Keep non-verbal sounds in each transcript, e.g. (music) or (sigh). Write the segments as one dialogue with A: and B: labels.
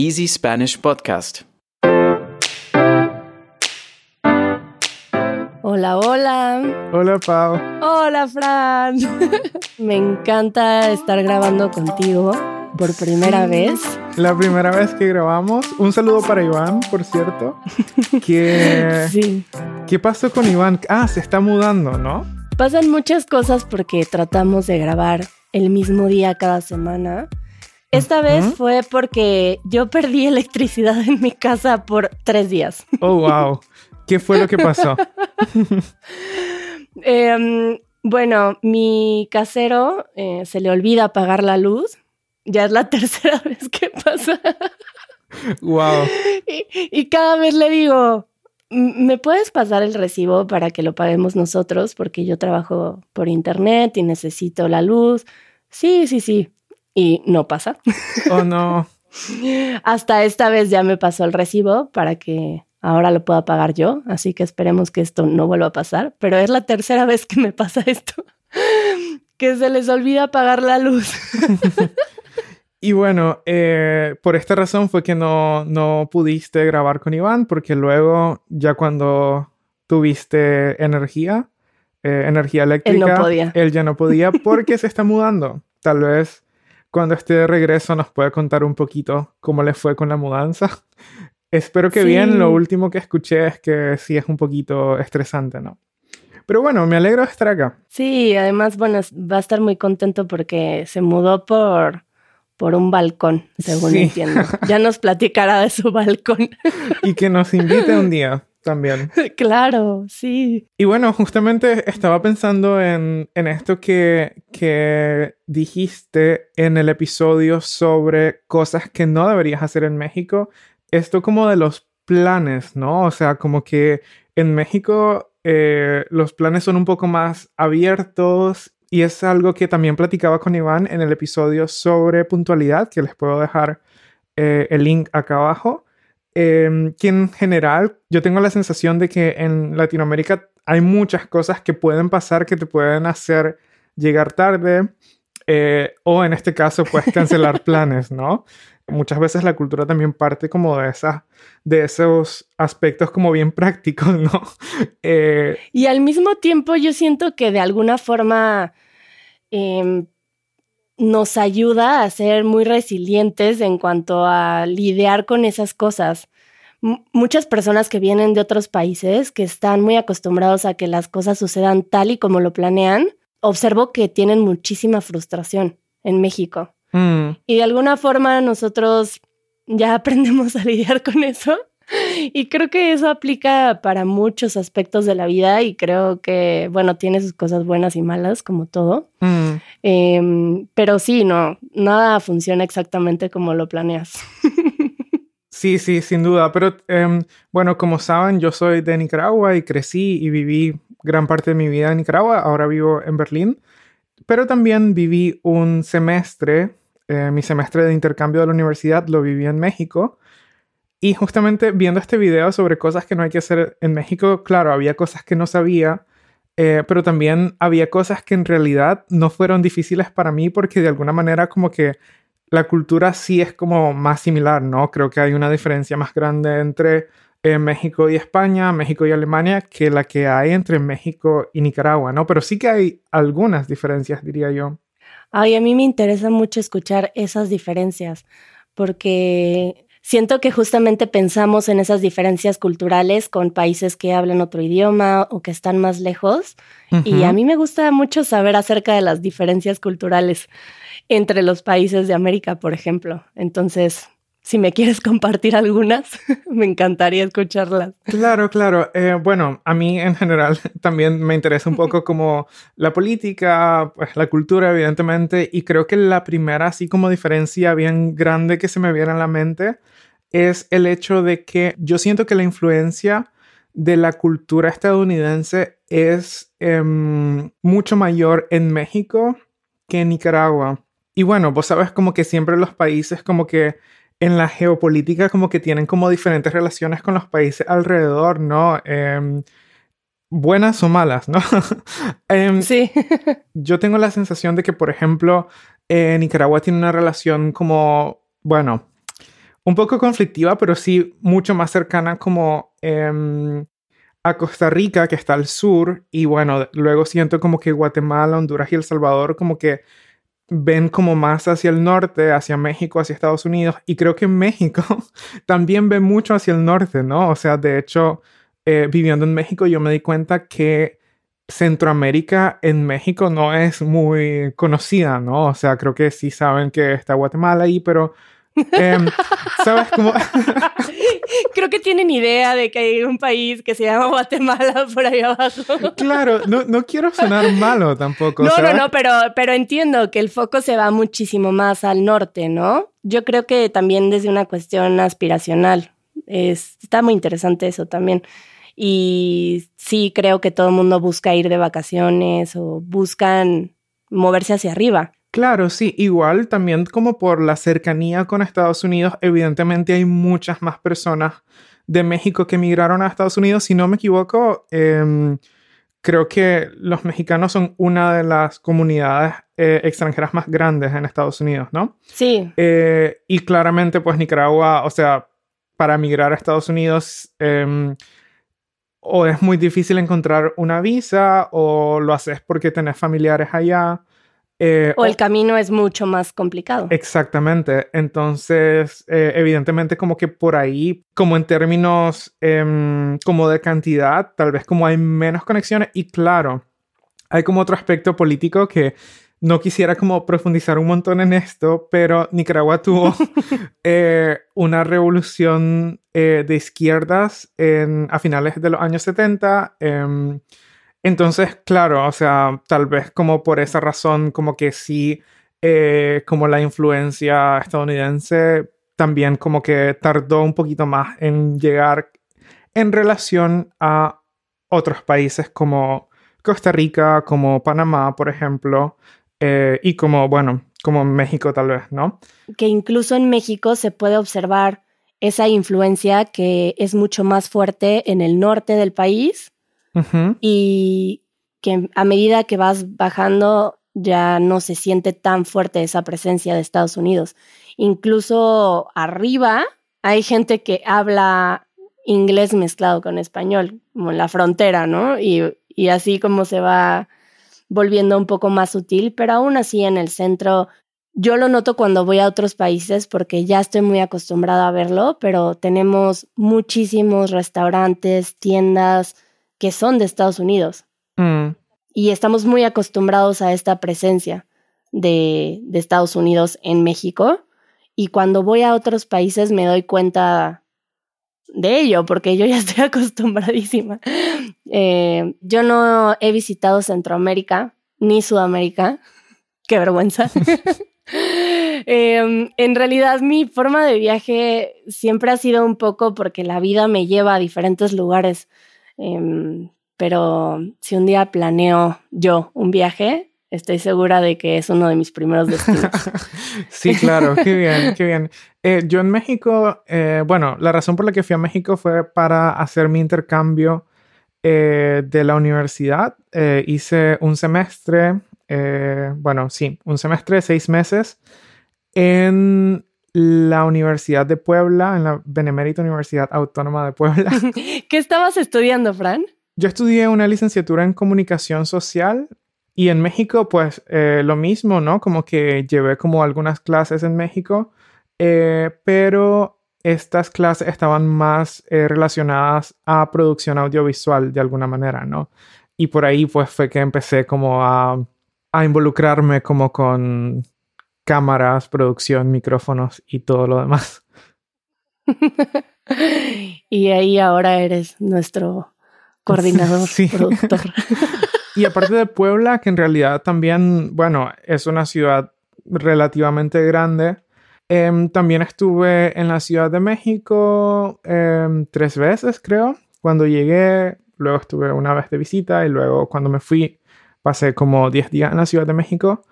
A: Easy Spanish Podcast.
B: Hola, hola.
C: Hola, Pau.
B: Hola, Fran. (laughs) Me encanta estar grabando contigo por primera vez.
C: La primera vez que grabamos. Un saludo para Iván, por cierto. (laughs) ¿Qué,
B: Sí.
C: ¿Qué pasó con Iván? Ah, se está mudando, ¿no?
B: Pasan muchas cosas porque tratamos de grabar el mismo día cada semana. Esta vez fue porque yo perdí electricidad en mi casa por tres días.
C: Oh, wow. ¿Qué fue lo que pasó? (laughs)
B: Em, bueno, mi casero eh, se le olvida apagar la luz. Ya es la (laughs) tercera vez que pasa.
C: Wow.
B: Y, y cada vez le digo, "M- ¿me puedes pasar el recibo para que lo paguemos nosotros? Porque yo trabajo por internet y necesito la luz. Sí, sí, sí. Y no pasa. (laughs)
C: Oh, no.
B: Hasta esta vez ya me pasó el recibo para que ahora lo pueda pagar yo. Así que esperemos que esto no vuelva a pasar. Pero es la tercera vez que me pasa esto. Que se les olvida pagar la luz. (laughs)
C: Y bueno, eh, por esta razón fue que no, no pudiste grabar con Iván, porque luego, ya cuando tuviste energía, eh, energía eléctrica,
B: podía.
C: él ya no podía porque se está mudando. Tal vez cuando esté de regreso nos pueda contar un poquito cómo le fue con la mudanza. (laughs) Espero que
B: Sí.
C: bien. Lo último que escuché es que sí es un poquito estresante, ¿no? Pero bueno, me alegro de estar acá.
B: Sí, además, bueno, va a estar muy contento porque se mudó por, por un balcón, según
C: Sí.
B: entiendo. (laughs) Ya nos platicará de su balcón.
C: Y que nos invite un día también. (laughs)
B: claro, sí.
C: Y bueno, justamente estaba pensando en, en esto que, que dijiste en el episodio sobre cosas que no deberías hacer en México. Esto como de los planes, ¿no? O sea, como que en México eh, los planes son un poco más abiertos y es algo que también platicaba con Iván en el episodio sobre puntualidad, que les puedo dejar eh, el link acá abajo. Eh, que en general yo tengo la sensación de que en Latinoamérica hay muchas cosas que pueden pasar que te pueden hacer llegar tarde eh, o en este caso puedes (laughs) cancelar planes, ¿no? Muchas veces la cultura también parte como de, esas, de esos aspectos como bien prácticos, ¿no? (laughs) Eh,
B: Y al mismo tiempo yo siento que de alguna forma em, nos ayuda a ser muy resilientes en cuanto a lidiar con esas cosas. M- muchas personas que vienen de otros países, que están muy acostumbrados a que las cosas sucedan tal y como lo planean, observo que tienen muchísima frustración en México.
C: mm,
B: Y de alguna forma nosotros ya (laughs) aprendemos a lidiar con eso. Y creo que eso aplica para muchos aspectos de la vida y creo que, bueno, tiene sus cosas buenas y malas, como todo.
C: mm.
B: Em, pero sí, no, nada funciona exactamente como lo planeas. (laughs)
C: Sí, sí, sin duda. Pero em, bueno, como saben, yo soy de Nicaragua y crecí y viví gran parte de mi vida en Nicaragua. Ahora vivo en Berlín. Pero también viví un semestre, eh, mi semestre de intercambio de la universidad lo viví en México. Y justamente viendo este video sobre cosas que no hay que hacer en México, claro, había cosas que no sabía, eh, pero también había cosas que en realidad no fueron difíciles para mí porque de alguna manera como que la cultura sí es como más similar, ¿no? Creo que hay una diferencia más grande entre eh, México y España, México y Alemania, que la que hay entre México y Nicaragua, ¿no? Pero sí que hay algunas diferencias, diría yo.
B: Ay, a mí me interesa mucho escuchar esas diferencias porque siento que justamente pensamos en esas diferencias culturales con países que hablan otro idioma o que están más lejos. Y a mí me gusta mucho saber acerca de las diferencias culturales entre los países de América, por ejemplo. Entonces, si me quieres compartir algunas, (laughs) me encantaría escucharlas.
C: Claro, claro. Eh, bueno, a mí en general (laughs) también me interesa un poco como la política, pues la cultura, evidentemente, y creo que la primera, así como diferencia bien grande que se me viene a la mente es el hecho de que yo siento que la influencia de la cultura estadounidense es em, mucho mayor en México que en Nicaragua. Y bueno, vos sabes como que siempre los países como que en la geopolítica como que tienen como diferentes relaciones con los países alrededor, ¿no? Em, buenas o malas, ¿no? (laughs) Em,
B: Sí. (laughs)
C: yo tengo la sensación de que, por ejemplo, eh, Nicaragua tiene una relación como, bueno, un poco conflictiva, pero sí mucho más cercana como em, a Costa Rica, que está al sur, y bueno, luego siento como que Guatemala, Honduras y El Salvador como que ven como más hacia el norte, hacia México, hacia Estados Unidos, y creo que México (laughs) también ve mucho hacia el norte, ¿no? O sea, de hecho, eh, viviendo en México yo me di cuenta que Centroamérica en México no es muy conocida, ¿no? O sea, creo que sí saben que está Guatemala ahí, pero Em, ¿Sabes cómo? (laughs)
B: Creo que tienen idea de que hay un país que se llama Guatemala (laughs) por ahí abajo.
C: Claro, no, no quiero sonar malo tampoco.
B: No, no, no, pero, pero entiendo que el foco se va muchísimo más al norte, ¿no? Yo creo que también desde una cuestión aspiracional. está muy interesante eso también. Y sí, creo que todo el mundo busca ir de vacaciones o buscan moverse hacia arriba.
C: Claro, sí, igual también como por la cercanía con Estados Unidos, evidentemente hay muchas más personas de México que emigraron a Estados Unidos. Si no me equivoco, em, creo que los mexicanos son una de las comunidades eh, extranjeras más grandes en Estados Unidos, ¿no?
B: Sí.
C: Eh, y claramente, pues Nicaragua, o sea, para emigrar a Estados Unidos, em, o es muy difícil encontrar una visa, o lo haces porque tenés familiares allá.
B: Eh, o el camino es mucho más complicado.
C: Exactamente. Entonces, eh, evidentemente como que por ahí, como en términos em, como de cantidad, tal vez como hay menos conexiones y claro, hay como otro aspecto político que no quisiera como profundizar un montón en esto, pero Nicaragua (laughs) tuvo eh, una revolución de izquierdas en, a finales de los años 70 entonces, claro, o sea, tal vez como por esa razón, como que sí, eh, como la influencia estadounidense también como que tardó un poquito más en llegar en relación a otros países como Costa Rica, como Panamá, por ejemplo, eh, y como, bueno, como México tal vez, ¿no?
B: Que incluso en México se puede observar esa influencia que es mucho más fuerte en el norte del país y que a medida que vas bajando ya no se siente tan fuerte esa presencia de Estados Unidos. Incluso arriba hay gente que habla inglés mezclado con español, como en la frontera, ¿no? Y, y así como se va volviendo un poco más sutil, pero aún así en el centro yo lo noto cuando voy a otros países porque ya estoy muy acostumbrada a verlo, pero tenemos muchísimos restaurantes, tiendas, que son de Estados Unidos. Mm. Y estamos muy acostumbrados a esta presencia de, de, Estados Unidos en México. Y cuando voy a otros países me doy cuenta de ello, porque yo ya (laughs) estoy acostumbradísima. Eh, yo no he visitado Centroamérica ni Sudamérica. (laughs) Qué vergüenza. (laughs) Em, en realidad mi forma de viaje siempre ha sido un poco porque la vida me lleva a diferentes lugares. Em, pero si un día planeo yo un viaje, estoy segura de que es uno de mis primeros destinos. (laughs)
C: sí, claro, qué bien, qué bien. Eh, yo en México, eh, bueno, la razón por la que fui a México fue para hacer mi intercambio eh, de la universidad. hice un semestre, bueno, sí, un semestre, seis meses, en la Universidad de Puebla, en la Benemérita Universidad Autónoma de Puebla. (laughs)
B: ¿Qué estabas estudiando, Fran?
C: Yo estudié una licenciatura en comunicación social y en México, pues eh, lo mismo, ¿no? Como que llevé como algunas clases en México, eh, pero estas clases estaban más eh, relacionadas a producción audiovisual de alguna manera, ¿no? Y por ahí pues fue que empecé como a, a involucrarme como con cámaras, producción, micrófonos y todo lo demás. (laughs)
B: y ahí ahora eres nuestro coordinador, (laughs) productor.
C: y aparte de Puebla, que en realidad también, bueno, es una ciudad relativamente grande. Em, también estuve en la Ciudad de México em, tres veces, creo. Cuando llegué, luego estuve una vez de visita y luego cuando me fui, pasé como 10 días en la Ciudad de México.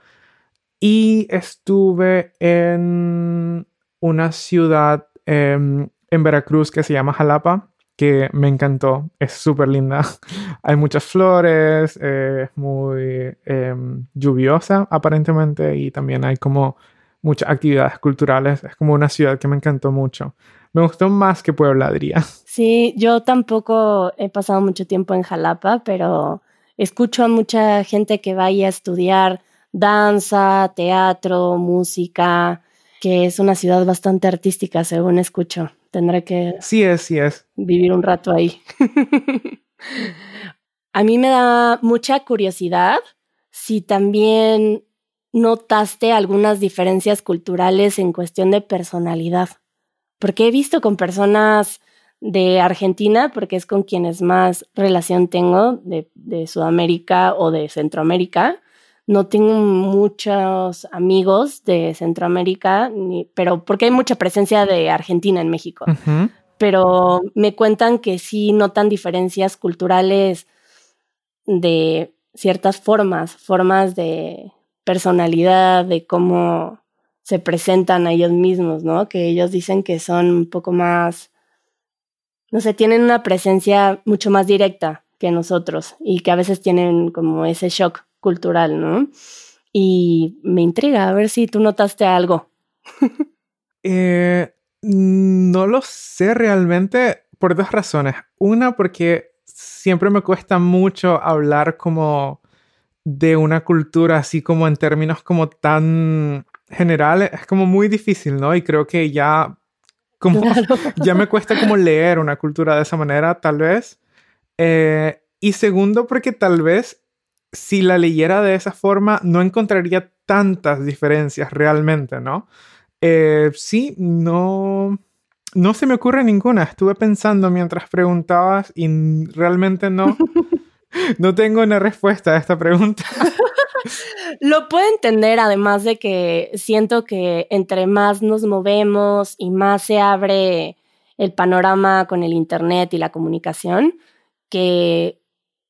C: Y estuve en una ciudad em, en Veracruz que se llama Jalapa, que me encantó. Es súper linda. (laughs) Hay muchas flores, es muy em, lluviosa aparentemente y también hay como muchas actividades culturales. Es como una ciudad que me encantó mucho. Me gustó más que Puebla, diría. (laughs)
B: Sí, yo tampoco he pasado mucho tiempo en Jalapa, pero escucho a mucha gente que vaya a estudiar danza, teatro, música, que es una ciudad bastante artística, según escucho. Tendré que...
C: Sí es, sí es.
B: Vivir un rato ahí. (laughs) a mí me da mucha curiosidad si también notaste algunas diferencias culturales en cuestión de personalidad. Porque he visto con personas de Argentina, porque es con quienes más relación tengo, de, de Sudamérica o de Centroamérica, no tengo muchos amigos de Centroamérica, pero porque hay mucha presencia de Argentina en México. Pero me cuentan que sí notan diferencias culturales de ciertas formas, formas de personalidad, de cómo se presentan a ellos mismos, ¿no? Que ellos dicen que son un poco más, no sé, tienen una presencia mucho más directa que nosotros y que a veces tienen como ese shock cultural, ¿no? Y me intriga a ver si tú notaste algo. (laughs)
C: eh, no lo sé realmente por dos razones. Una, porque siempre me cuesta mucho hablar como de una cultura así como en términos como tan generales. Es como muy difícil, ¿no? Y creo que ya como (laughs) ya me cuesta como leer una cultura de esa manera, tal vez. Eh, y segundo, porque tal vez si la leyera de esa forma, no encontraría tantas diferencias realmente, ¿no? Eh, sí, no, no se me ocurre ninguna. Estuve pensando mientras preguntabas y realmente no, (laughs) no tengo una respuesta a esta pregunta. (laughs)
B: Lo puedo entender, además de que siento que entre más nos movemos y más se abre el panorama con el Internet y la comunicación, que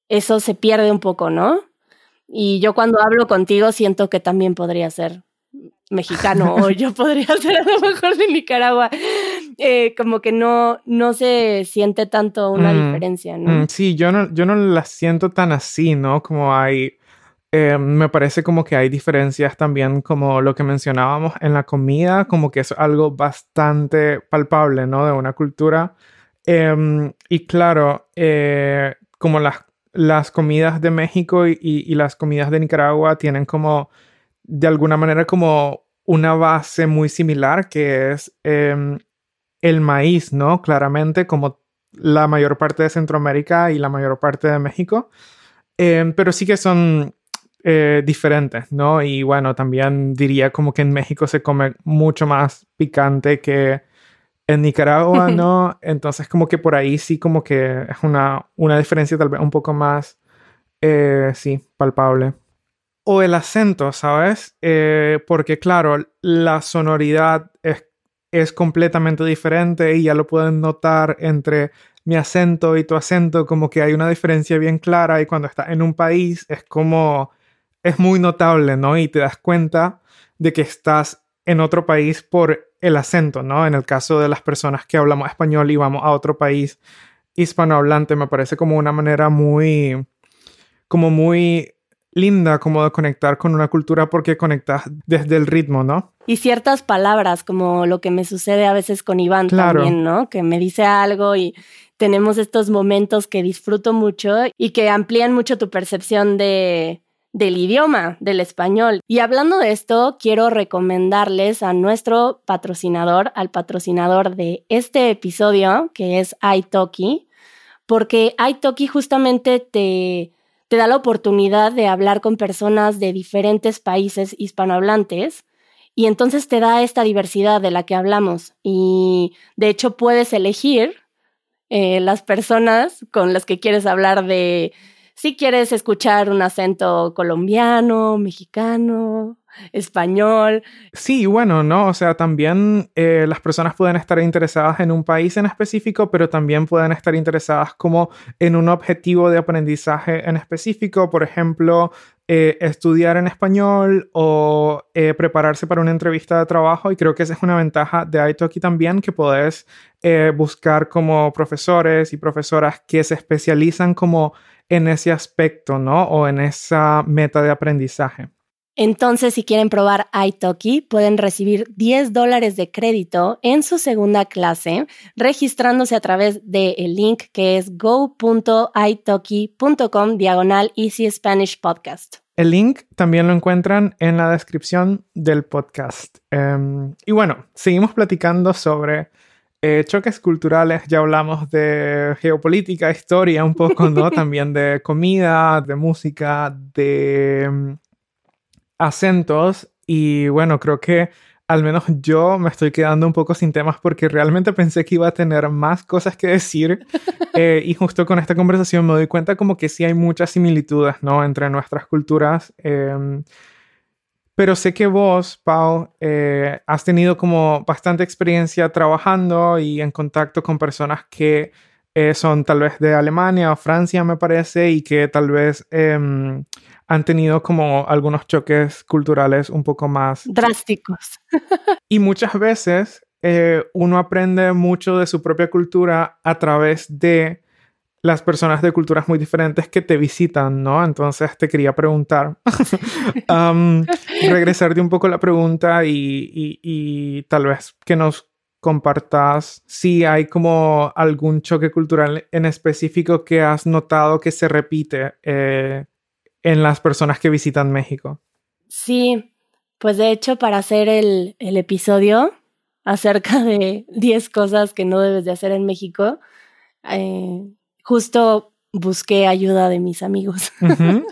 B: eso se pierde un poco, ¿no? Y yo cuando hablo contigo siento que también podría ser mexicano o (laughs) yo podría ser a lo mejor de Nicaragua. Eh, como que no, no se siente tanto una mm, diferencia, ¿no?
C: Mm, sí, yo no, yo no la siento tan así, ¿no? Como hay, eh, me parece como que hay diferencias también como lo que mencionábamos en la comida, como que es algo bastante palpable, ¿no? De una cultura. Em, y claro, eh, como las las comidas de México y, las comidas de Nicaragua tienen como, de alguna manera, como una base muy similar, que es em, el maíz, ¿no? Claramente, como la mayor parte de Centroamérica y la mayor parte de México. Em, pero sí que son eh, diferentes, ¿no? Y bueno, también diría como que en México se come mucho más picante que en Nicaragua (laughs) no, entonces como que por ahí sí como que es una, una diferencia tal vez un poco más, eh, sí, palpable. O el acento, ¿sabes? Eh, porque claro, la sonoridad es, es completamente diferente y ya lo pueden notar entre mi acento y tu acento, como que hay una diferencia bien clara y cuando estás en un país es como, es muy notable, ¿no? Y te das cuenta de que estás en otro país por el acento, ¿no? En el caso de las personas que hablamos español y vamos a otro país hispanohablante, me parece como una manera muy, como muy linda como de conectar con una cultura porque conectas desde el ritmo, ¿no?
B: Y ciertas palabras, como lo que me sucede a veces con Iván también, ¿no? Que me dice algo y tenemos estos momentos que disfruto mucho y que amplían mucho tu percepción de, del idioma, del español. Y hablando de esto, quiero recomendarles a nuestro patrocinador, al patrocinador de este episodio, que es iTalki, porque iTalki justamente te, te da la oportunidad de hablar con personas de diferentes países hispanohablantes y entonces te da esta diversidad de la que hablamos. Y de hecho puedes elegir eh, las personas con las que quieres hablar de si quieres escuchar un acento colombiano, mexicano, español.
C: Sí, bueno, ¿no? O sea, también eh, las personas pueden estar interesadas en un país en específico, pero también pueden estar interesadas como en un objetivo de aprendizaje en específico, por ejemplo, eh, estudiar en español o eh, prepararse para una entrevista de trabajo. Y creo que esa es una ventaja de Italki también, que puedes buscar como profesores y profesoras que se especializan como en ese aspecto, ¿no? O en esa meta de aprendizaje.
B: Entonces, si quieren probar iTalki, pueden recibir 10 dólares de crédito en su segunda clase registrándose a través del link que es go.italki.com diagonal Easy Spanish Podcast.
C: El link también lo encuentran en la descripción del podcast. Em, y bueno, seguimos platicando sobre eh, choques culturales. Ya hablamos de geopolítica, historia un poco, ¿no? (laughs) también de comida, de música, de em, acentos. Y bueno, creo que al menos yo me estoy quedando un poco sin temas porque realmente pensé que iba a tener más cosas que decir (laughs) eh, y justo con esta conversación me doy cuenta como que sí hay muchas similitudes, ¿no? Entre nuestras culturas. Em, pero sé que vos, Pau, eh, has tenido como bastante experiencia trabajando y en contacto con personas que eh, son tal vez de Alemania o Francia, me parece, y que tal vez em, han tenido como algunos choques culturales un poco más
B: drásticos. (laughs)
C: y muchas veces eh, uno aprende mucho de su propia cultura a través de las personas de culturas muy diferentes que te visitan, ¿no? Entonces te quería preguntar, (laughs) regresarte un poco la pregunta y, y, tal vez que nos compartas si hay como algún choque cultural en específico que has notado que se repite eh, en las personas que visitan México.
B: Sí, pues de hecho para hacer el, episodio acerca de 10 cosas que no debes de hacer en México, eh, justo busqué ayuda de mis amigos. (laughs)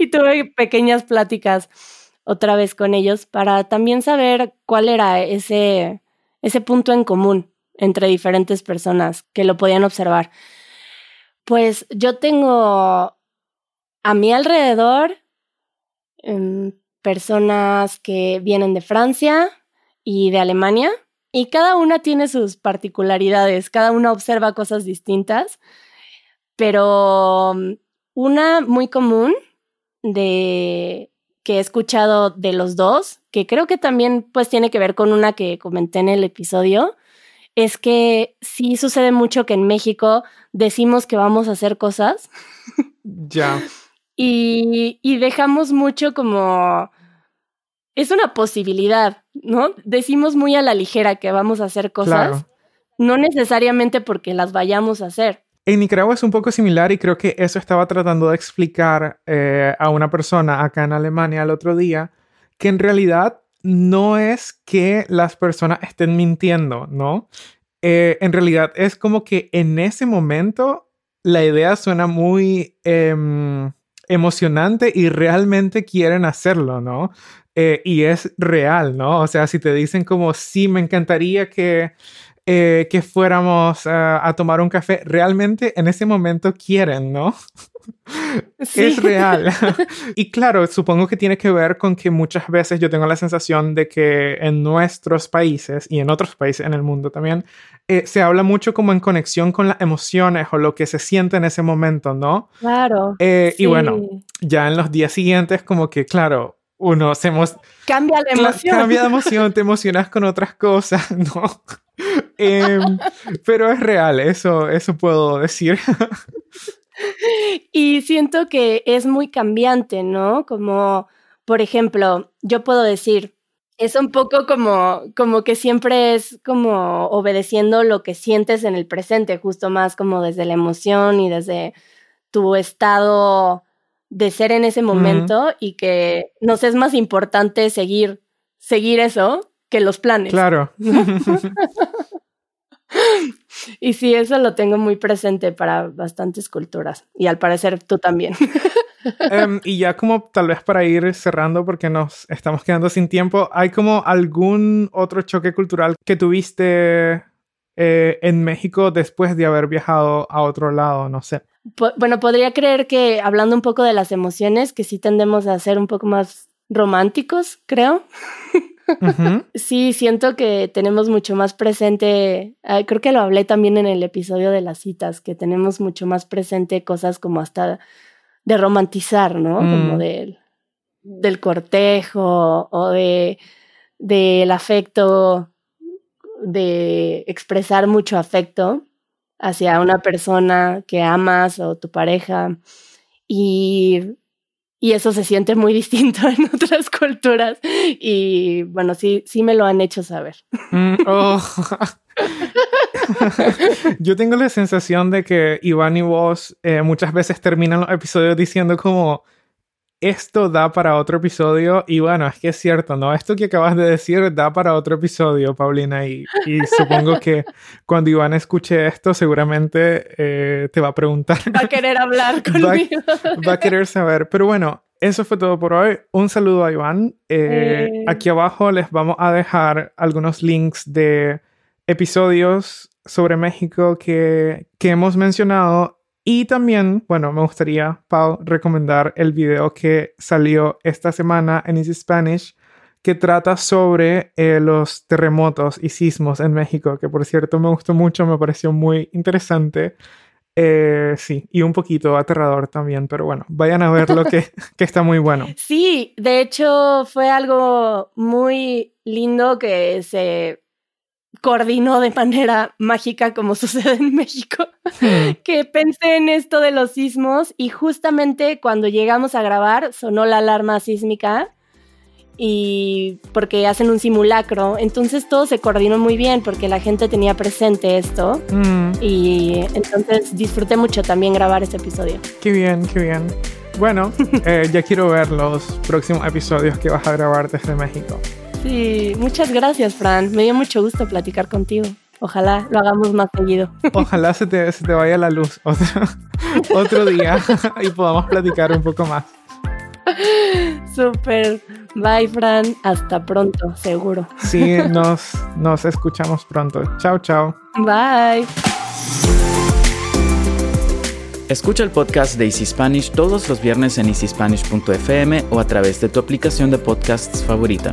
B: Y tuve pequeñas pláticas otra vez con ellos para también saber cuál era ese, ese punto en común entre diferentes personas que lo podían observar. Pues yo tengo a mi alrededor em, personas que vienen de Francia y de Alemania y cada una tiene sus particularidades, cada una observa cosas distintas, pero mm, una muy común de que he escuchado de los dos, que creo que también pues tiene que ver con una que comenté en el episodio, es que sí sucede mucho que en México decimos que vamos a hacer cosas. (laughs)
C: Ya.
B: y, dejamos mucho como... Es una posibilidad, ¿no? Decimos muy a la ligera que vamos a hacer cosas, no necesariamente porque las vayamos a hacer.
C: En Nicaragua es un poco similar y creo que eso estaba tratando de explicar eh, a una persona acá en Alemania el otro día, que en realidad no es que las personas estén mintiendo, ¿no? Eh, en realidad es como que en ese momento la idea suena muy... Em, emocionante y realmente quieren hacerlo, ¿no? Eh, y es real, ¿no? O sea, si te dicen como, sí, me encantaría que, eh, que fuéramos a tomar un café, realmente en ese momento quieren, ¿no? (laughs) Es real. (laughs) y claro, supongo que tiene que ver con que muchas veces yo tengo la sensación de que en nuestros países y en otros países en el mundo también eh, se habla mucho como en conexión con las emociones o lo que se siente en ese momento, ¿no?
B: Claro.
C: Eh, y bueno, ya en los días siguientes como que, claro, uno se
B: Cambia la emoción.
C: Cambia de (laughs) emoción, te emocionas con otras cosas, (laughs) ¿no? Em, pero es real, eso, eso puedo decir.
B: y siento que es muy cambiante, ¿no? Como, por ejemplo, yo puedo decir, es un poco como, como que siempre es como obedeciendo lo que sientes en el presente, justo más como desde la emoción y desde tu estado de ser en ese momento y que nos es más importante seguir, seguir eso que los planes.
C: Claro. (laughs)
B: Y sí, eso lo tengo muy presente para bastantes culturas y al parecer tú también. (laughs)
C: Em, y ya como tal vez para ir cerrando porque nos estamos quedando sin tiempo, ¿hay como algún otro choque cultural que tuviste eh, en México después de haber viajado a otro lado? No sé.
B: Bueno, podría creer que hablando un poco de las emociones, que sí tendemos a ser un poco más románticos, creo. (laughs) Sí, siento que tenemos mucho más presente, creo que lo hablé también en el episodio de las citas, que tenemos mucho más presente cosas como hasta de romantizar, ¿no? Como mm. del, del cortejo o de del afecto, de expresar mucho afecto hacia una persona que amas o tu pareja. Y y eso se siente muy (laughs) distinto en otras culturas. Y bueno, sí, sí me lo han hecho saber.
C: Mm, (laughs) oh. (laughs) Yo tengo la sensación de que Iván y vos eh, muchas veces terminan los episodios diciendo como esto da para otro episodio y bueno, es que es cierto, ¿no? Esto que acabas de decir da para otro episodio, Paulina, y, y (laughs) supongo que cuando Iván escuche esto seguramente eh, te va a preguntar.
B: Va a querer hablar (laughs) conmigo.
C: Va, a querer saber, pero bueno. Eso fue todo por hoy. Un saludo a Iván. Eh, eh. Aquí abajo les vamos a dejar algunos links de episodios sobre México que, que hemos mencionado y también, bueno, me gustaría, Pau, recomendar el video que salió esta semana en Easy Spanish que trata sobre eh, los terremotos y sismos en México, que por cierto me gustó mucho, me pareció muy interesante. Eh, sí, y un poquito aterrador también, pero bueno, vayan a verlo que, (laughs) que está muy bueno.
B: Sí, de hecho fue algo muy lindo que se coordinó de manera mágica como (laughs) sucede en México, hmm. que pensé en esto de los sismos y justamente cuando llegamos a grabar sonó la alarma sísmica y porque hacen un simulacro, entonces todo se coordinó muy bien porque la gente tenía presente esto hmm. y entonces disfruté mucho también grabar ese episodio.
C: Qué bien, qué bien. Bueno, (laughs) eh, ya quiero ver los próximos episodios que vas a grabar desde México.
B: Sí, muchas gracias, Fran. Me dio mucho gusto platicar contigo. Ojalá lo hagamos más seguido. (laughs)
C: Ojalá se te, se te vaya la luz otro, (laughs) otro día (laughs) y podamos platicar un poco más.
B: Súper. Bye, Fran. Hasta pronto, seguro.
C: Sí, nos, nos escuchamos pronto. Chao, chao.
B: Bye.
A: Escucha el podcast de Easy Spanish todos los viernes en easyspanish.fm o a través de tu aplicación de podcasts favorita.